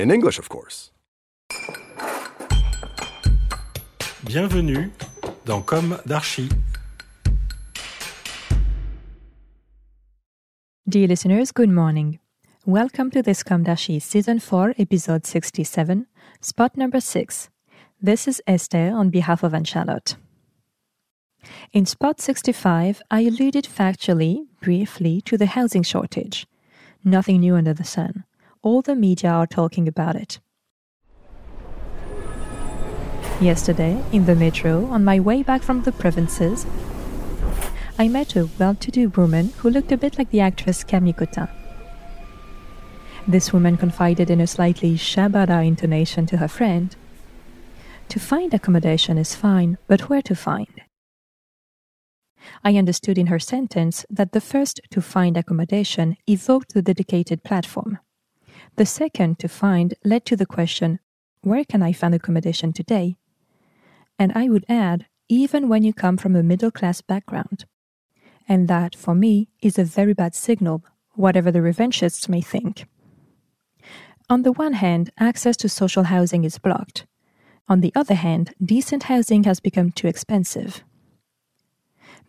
In English, of course. Bienvenue dans Comme d'Archi. Dear listeners, good morning. Welcome to this Comme d'Archi Season 4, Episode 67, spot number 6. This is Esther on behalf of Anne Charlotte. In spot 65, I alluded factually, briefly, to the housing shortage. Nothing new under the sun. All the media are talking about it. Yesterday, in the metro, on my way back from the provinces, I met a well to do woman who looked a bit like the actress Camille Cottin. This woman confided in a slightly shabada intonation to her friend To find accommodation is fine, but where to find? I understood in her sentence that the first to find accommodation evoked the dedicated platform. The second to find led to the question Where can I find accommodation today? And I would add, even when you come from a middle class background and that, for me, is a very bad signal, whatever the revanchists may think. On the one hand, access to social housing is blocked. On the other hand, decent housing has become too expensive.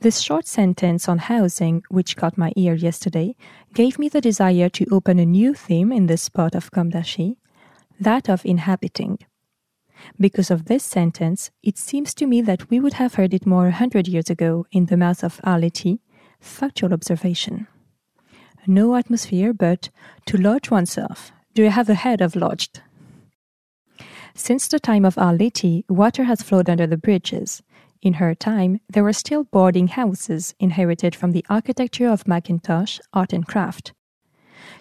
This short sentence on housing, which caught my ear yesterday, gave me the desire to open a new theme in this part of Comme d'Archi, that of inhabiting. Because of this sentence, it seems to me that we would have heard it more a hundred years ago in the mouth of Arletty, factual observation. No atmosphere, but to lodge oneself. Do you have a head of lodged? Since the time of Arletty, water has flowed under the bridges. In her time, there were still boarding houses inherited from the architecture of Mackintosh, art and craft.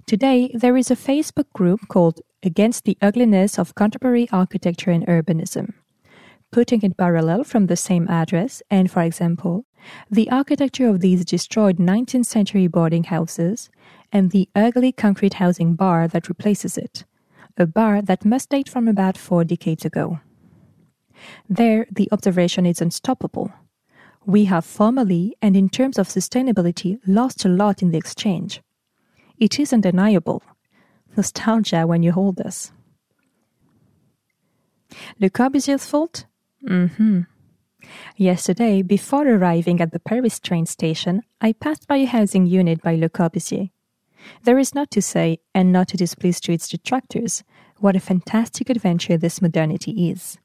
Today, there is a Facebook group called Against the Ugliness of Contemporary Architecture and Urbanism. Putting it parallel from the same address, and for example, the architecture of these destroyed 19th century boarding houses, and the ugly concrete housing bar that replaces it, a bar that must date from about four decades ago. There, the observation is unstoppable. We have formally, and in terms of sustainability, lost a lot in the exchange. It is undeniable. Nostalgia when you hold us. Le Corbusier's fault? Mm-hmm. Yesterday, before arriving at the Paris train station, I passed by a housing unit by Le Corbusier. There is not to say, and not to displease to its detractors, what a fantastic adventure this modernity is.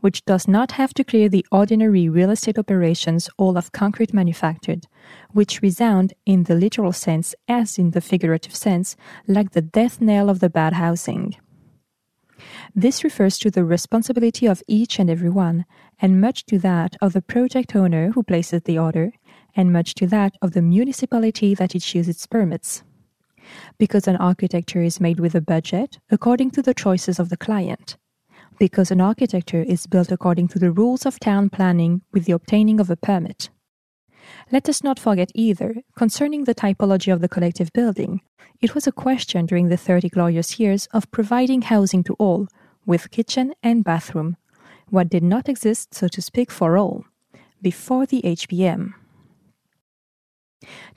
Which does not have to clear the ordinary real estate operations all of concrete manufactured, which resound in the literal sense as in the figurative sense, like the death knell of the bad housing. This refers to the responsibility of each and every one, and much to that of the project owner who places the order, and much to that of the municipality that issues its permits. Because an architecture is made with a budget according to the choices of the client. Because an architecture is built according to the rules of town planning with the obtaining of a permit. Let us not forget either, concerning the typology of the collective building, it was a question during the 30 glorious years of providing housing to all, with kitchen and bathroom, what did not exist, so to speak, for all, before the HBM.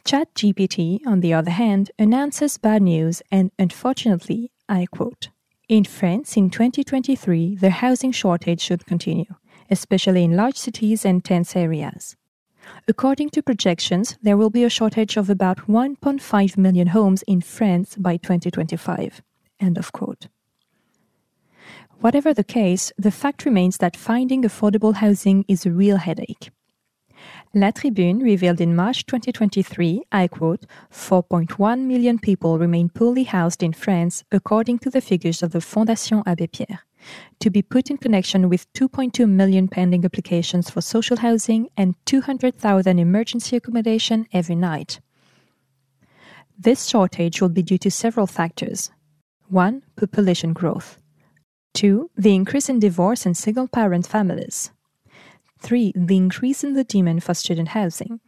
ChatGPT, on the other hand, announces bad news and, unfortunately, I quote, In France in 2023, the housing shortage should continue, especially in large cities and dense areas. According to projections, there will be a shortage of about 1.5 million homes in France by 2025. End of quote. Whatever the case, the fact remains that finding affordable housing is a real headache. La Tribune revealed in March 2023, I quote, 4.1 million people remain poorly housed in France, according to the figures of the Fondation Abbé Pierre, to be put in connection with 2.2 million pending applications for social housing and 200,000 emergency accommodation every night. This shortage will be due to several factors. 1. Population growth. 2. The increase in divorce and single parent families. 3. The increase in the demand for student housing.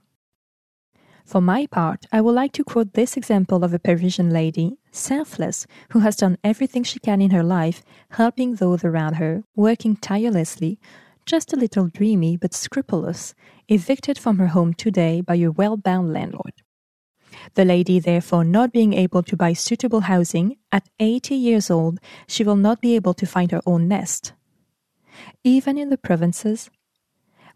For my part, I would like to quote this example of a Parisian lady, selfless, who has done everything she can in her life, helping those around her, working tirelessly, just a little dreamy but scrupulous, evicted from her home today by a well bound landlord. The lady, therefore, not being able to buy suitable housing, at 80 years old, she will not be able to find her own nest. Even in the provinces,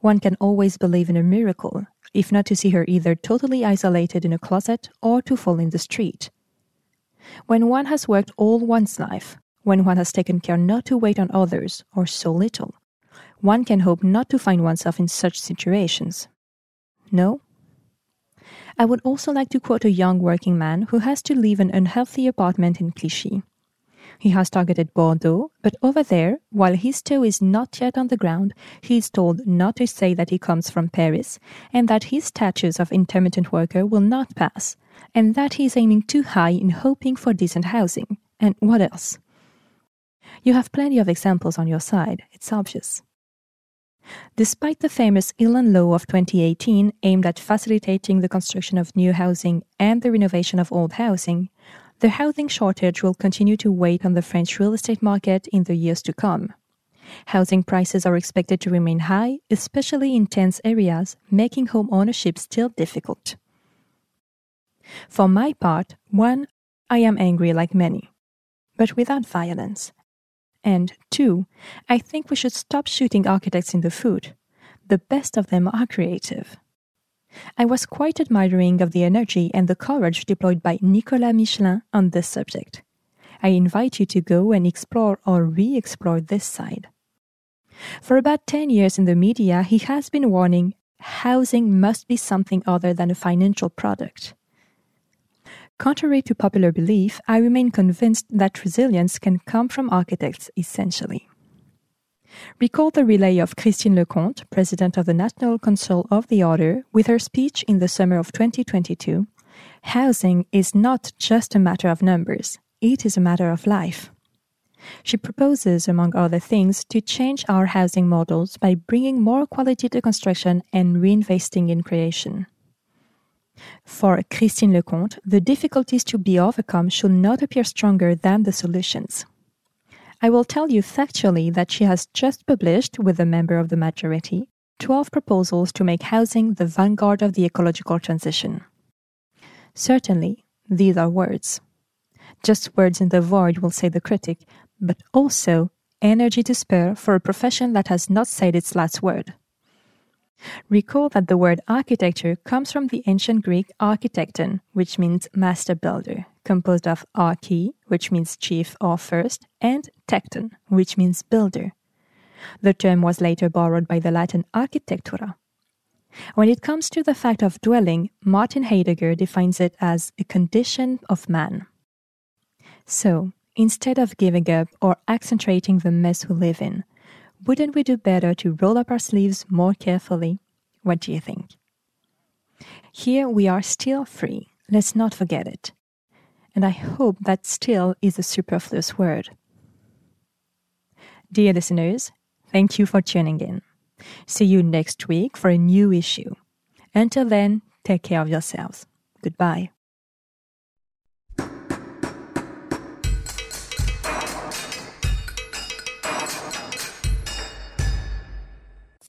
one can always believe in a miracle, if not to see her either totally isolated in a closet or to fall in the street. When one has worked all one's life, when one has taken care not to wait on others, or so little, one can hope not to find oneself in such situations. No? I would also like to quote a young working man who has to leave an unhealthy apartment in Clichy. He has targeted Bordeaux, but over there, while his toe is not yet on the ground, he is told not to say that he comes from Paris, and that his status of intermittent worker will not pass, and that he is aiming too high in hoping for decent housing. And what else? You have plenty of examples on your side, it's obvious. Despite the famous Elan Law of 2018 aimed at facilitating the construction of new housing and the renovation of old housing, the housing shortage will continue to weigh on the French real estate market in the years to come. Housing prices are expected to remain high, especially in dense areas, making home ownership still difficult. For my part, one, I am angry like many, but without violence. And two, I think we should stop shooting architects in the foot. The best of them are creative. I was quite admiring of the energy and the courage deployed by Nicolas Michelin on this subject. I invite you to go and explore or re explore this side. For about 10 years in the media, he has been warning housing must be something other than a financial product. Contrary to popular belief, I remain convinced that resilience can come from architects essentially. Recall the relay of Christine Lecomte, president of the National Council of the Order, with her speech in the summer of 2022 Housing is not just a matter of numbers, it is a matter of life. She proposes, among other things, to change our housing models by bringing more quality to construction and reinvesting in creation. For Christine Lecomte, the difficulties to be overcome should not appear stronger than the solutions. I will tell you factually that she has just published, with a member of the majority, 12 proposals to make housing the vanguard of the ecological transition. Certainly, these are words. Just words in the void, will say the critic, but also energy to spare for a profession that has not said its last word. Recall that the word architecture comes from the ancient Greek architekton, which means master builder, composed of archi, which means chief or first, and tekton, which means builder. The term was later borrowed by the Latin architectura. When it comes to the fact of dwelling, Martin Heidegger defines it as a condition of man. So, instead of giving up or accentuating the mess we live in, wouldn't we do better to roll up our sleeves more carefully? What do you think? Here we are still free. Let's not forget it. And I hope that still is a superfluous word. Dear listeners, thank you for tuning in. See you next week for a new issue. Until then, take care of yourselves. Goodbye.